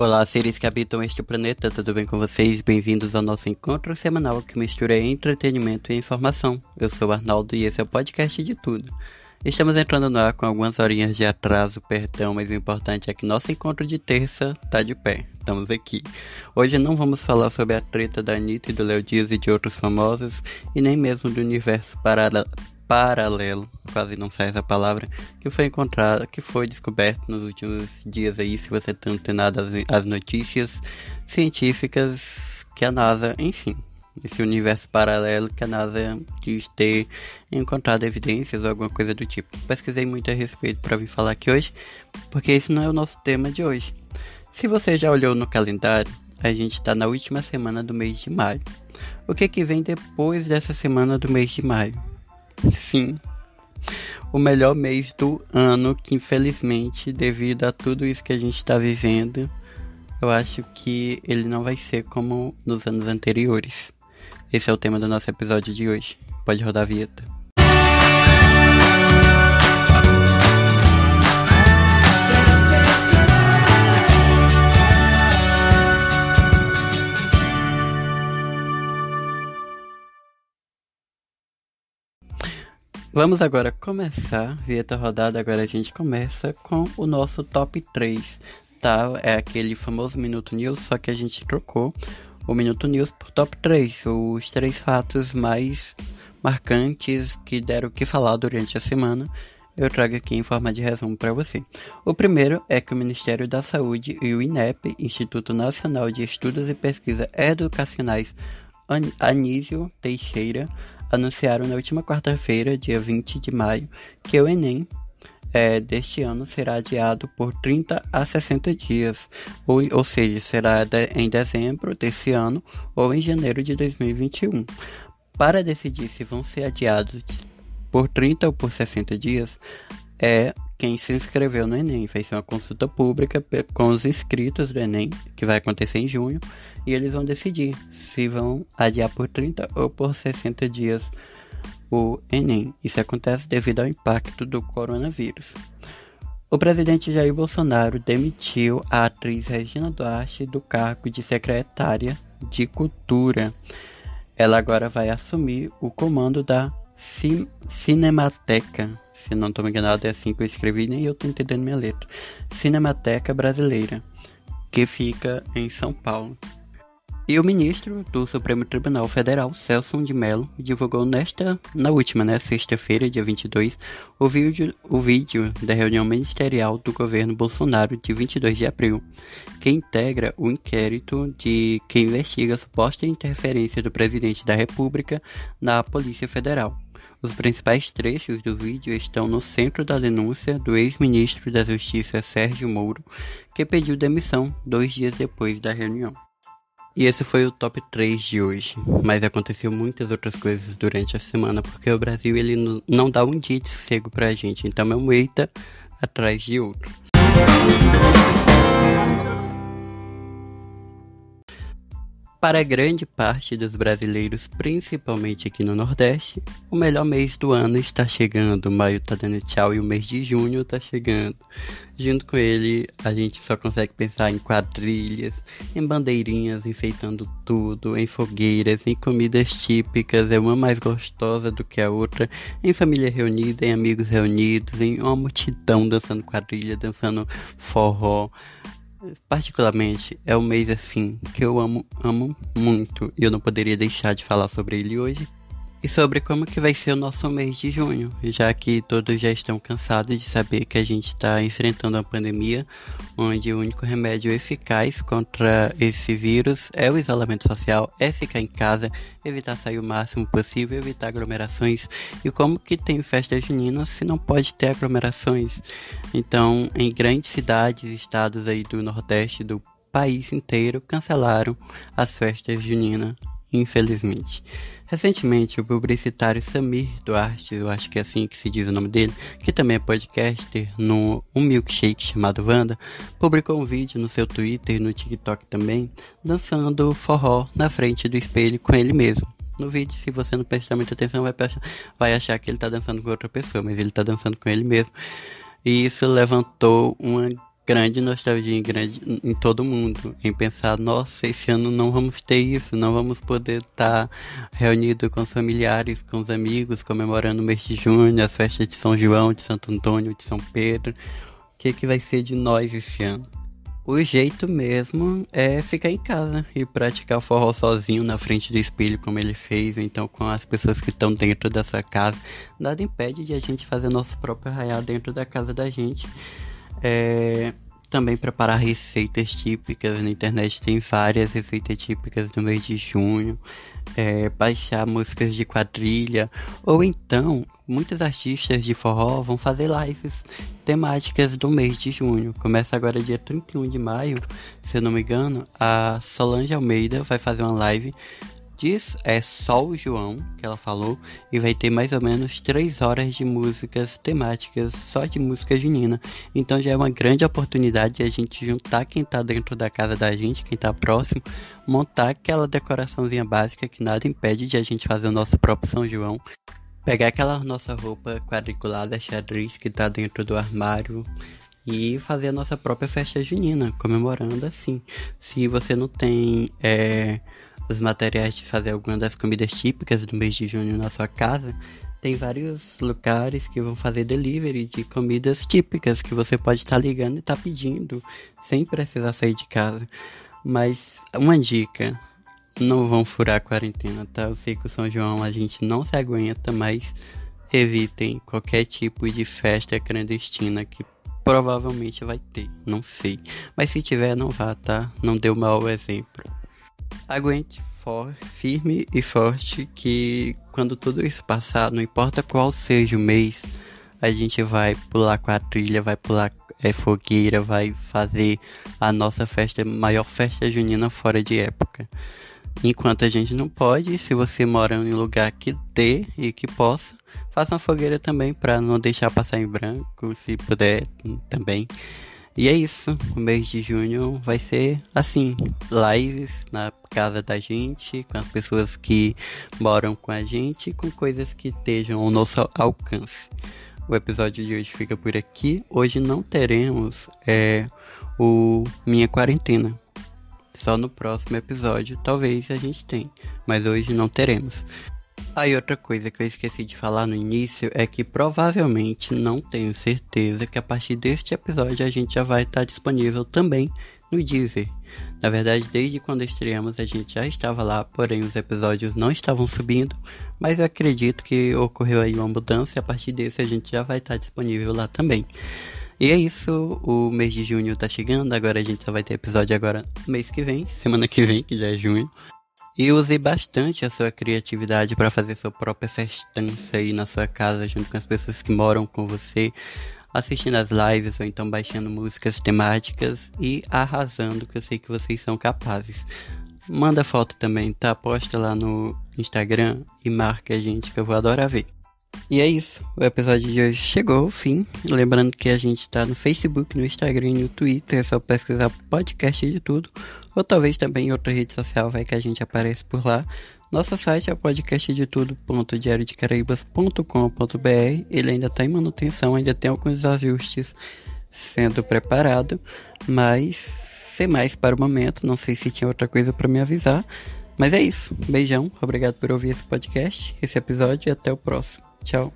Olá, seres que habitam este planeta, tudo bem com vocês? Bem-vindos ao nosso encontro semanal que mistura entretenimento e informação. Eu sou Arnaldo e esse é o podcast de tudo. Estamos entrando no ar com algumas horinhas de atraso, perdão, mas o importante é que nosso encontro de terça tá de pé. Estamos aqui. Hoje não vamos falar sobre a treta da Anitta e do Léo Dias e de outros famosos, e nem mesmo do universo paralelo paralelo, quase não sai essa palavra, que foi encontrado, que foi descoberto nos últimos dias aí, se você tá antenado as, as notícias científicas que a NASA, enfim, esse universo paralelo que a NASA diz ter encontrado evidências ou alguma coisa do tipo. Pesquisei muito a respeito para vir falar aqui hoje, porque esse não é o nosso tema de hoje. Se você já olhou no calendário, a gente está na última semana do mês de maio. O que, que vem depois dessa semana do mês de maio? Sim, o melhor mês do ano, que infelizmente, devido a tudo isso que a gente está vivendo, eu acho que ele não vai ser como nos anos anteriores. Esse é o tema do nosso episódio de hoje. Pode rodar a vinheta. Vamos agora começar, vinheta rodada, agora a gente começa com o nosso top 3, tá? É aquele famoso Minuto News, só que a gente trocou o Minuto News por top 3, os três fatos mais marcantes que deram o que falar durante a semana. Eu trago aqui em forma de resumo para você. O primeiro é que o Ministério da Saúde e o INEP, Instituto Nacional de Estudos e Pesquisa Educacionais Anísio Teixeira, anunciaram na última quarta-feira, dia 20 de maio, que o Enem é, deste ano será adiado por 30 a 60 dias, ou, ou seja, será de, em dezembro desse ano ou em janeiro de 2021. Para decidir se vão ser adiados por 30 ou por 60 dias, é quem se inscreveu no Enem. Fez uma consulta pública com os inscritos do Enem, que vai acontecer em junho, e eles vão decidir se vão adiar por 30 ou por 60 dias o Enem. Isso acontece devido ao impacto do coronavírus. O presidente Jair Bolsonaro demitiu a atriz Regina Duarte do cargo de secretária de Cultura. Ela agora vai assumir o comando da Cinemateca se não estou me enganado, é assim que eu escrevi, nem eu estou entendendo minha letra. Cinemateca Brasileira, que fica em São Paulo. E o ministro do Supremo Tribunal Federal, Celso de Mello, divulgou nesta, na última, né, sexta-feira, dia 22, o vídeo, o vídeo da reunião ministerial do governo Bolsonaro de 22 de abril, que integra o inquérito de que investiga a suposta interferência do presidente da República na Polícia Federal. Os principais trechos do vídeo estão no centro da denúncia do ex-ministro da Justiça Sérgio Moro, que pediu demissão dois dias depois da reunião. E esse foi o top 3 de hoje, mas aconteceu muitas outras coisas durante a semana, porque o Brasil ele não dá um dia de sossego pra gente, então é um eita atrás de outro. Para grande parte dos brasileiros, principalmente aqui no Nordeste, o melhor mês do ano está chegando. Maio tá dando tchau e o mês de junho tá chegando. Junto com ele, a gente só consegue pensar em quadrilhas, em bandeirinhas enfeitando tudo, em fogueiras, em comidas típicas, é uma mais gostosa do que a outra, em família reunida, em amigos reunidos, em uma multidão dançando quadrilha, dançando forró particularmente é um mês assim que eu amo, amo muito. E eu não poderia deixar de falar sobre ele hoje e sobre como que vai ser o nosso mês de junho, já que todos já estão cansados de saber que a gente está enfrentando uma pandemia onde o único remédio eficaz contra esse vírus é o isolamento social, é ficar em casa, evitar sair o máximo possível, evitar aglomerações. E como que tem festa junina se não pode ter aglomerações? Então, em grandes cidades, estados aí do Nordeste do país inteiro cancelaram as festas juninas, infelizmente. Recentemente, o publicitário Samir Duarte, eu acho que é assim que se diz o nome dele, que também é podcaster no Um Milkshake chamado Wanda, publicou um vídeo no seu Twitter e no TikTok também, dançando forró na frente do espelho com ele mesmo. No vídeo, se você não prestar muita atenção, vai, vai achar que ele está dançando com outra pessoa, mas ele está dançando com ele mesmo. E isso levantou uma grande nostalgia grande, em todo mundo. Em pensar, nossa, esse ano não vamos ter isso, não vamos poder estar reunido com os familiares, com os amigos, comemorando o mês de junho, as festas de São João, de Santo Antônio, de São Pedro. O que, que vai ser de nós esse ano? O jeito mesmo é ficar em casa e praticar forró sozinho na frente do espelho, como ele fez, então com as pessoas que estão dentro dessa casa. Nada impede de a gente fazer nosso próprio arraial dentro da casa da gente. É, também preparar receitas típicas na internet, tem várias receitas típicas do mês de junho. É, baixar músicas de quadrilha, ou então muitos artistas de forró vão fazer lives temáticas do mês de junho. Começa agora dia 31 de maio, se eu não me engano, a Solange Almeida vai fazer uma live Diz é só o João que ela falou e vai ter mais ou menos 3 horas de músicas temáticas só de música junina. Então já é uma grande oportunidade de a gente juntar quem tá dentro da casa da gente, quem tá próximo, montar aquela decoraçãozinha básica que nada impede de a gente fazer o nosso próprio São João pegar aquela nossa roupa quadriculada xadrez que tá dentro do armário e fazer a nossa própria festa junina, comemorando assim. Se você não tem é, os materiais de fazer alguma das comidas típicas do mês de junho na sua casa, tem vários lugares que vão fazer delivery de comidas típicas que você pode estar tá ligando e estar tá pedindo sem precisar sair de casa. Mas uma dica, não vão furar a quarentena, tá? Eu sei que o São João a gente não se aguenta, mas evitem qualquer tipo de festa clandestina que provavelmente vai ter, não sei. Mas se tiver, não vá, tá? Não deu mau exemplo. Aguente for, firme e forte que quando tudo isso passar, não importa qual seja o mês, a gente vai pular quadrilha, vai pular é, fogueira, vai fazer a nossa festa, maior festa junina fora de época. Enquanto a gente não pode, se você mora em um lugar que dê e que possa, faça uma fogueira também para não deixar passar em branco, se puder também. E é isso, o mês de junho vai ser assim, lives na casa da gente, com as pessoas que moram com a gente, com coisas que estejam ao nosso alcance. O episódio de hoje fica por aqui. Hoje não teremos é, o Minha Quarentena só no próximo episódio, talvez a gente tenha, mas hoje não teremos. Aí outra coisa que eu esqueci de falar no início é que provavelmente não tenho certeza que a partir deste episódio a gente já vai estar disponível também no Deezer. Na verdade, desde quando estreamos a gente já estava lá, porém os episódios não estavam subindo, mas eu acredito que ocorreu aí uma mudança e a partir desse a gente já vai estar disponível lá também. E é isso, o mês de junho tá chegando, agora a gente só vai ter episódio agora mês que vem, semana que vem, que já é junho. E use bastante a sua criatividade para fazer sua própria festança aí na sua casa, junto com as pessoas que moram com você, assistindo as lives ou então baixando músicas temáticas e arrasando, que eu sei que vocês são capazes. Manda foto também, tá? Posta lá no Instagram e marca a gente que eu vou adorar ver. E é isso, o episódio de hoje chegou ao fim. Lembrando que a gente está no Facebook, no Instagram e no Twitter, é só pesquisar podcast de tudo. Ou talvez também em outra rede social, vai que a gente aparece por lá. Nosso site é podcastdetudo.diariodecaraíbas.com.br. Ele ainda está em manutenção, ainda tem alguns ajustes sendo preparado, mas sem mais para o momento. Não sei se tinha outra coisa para me avisar. Mas é isso. Beijão, obrigado por ouvir esse podcast, esse episódio e até o próximo. Tchau.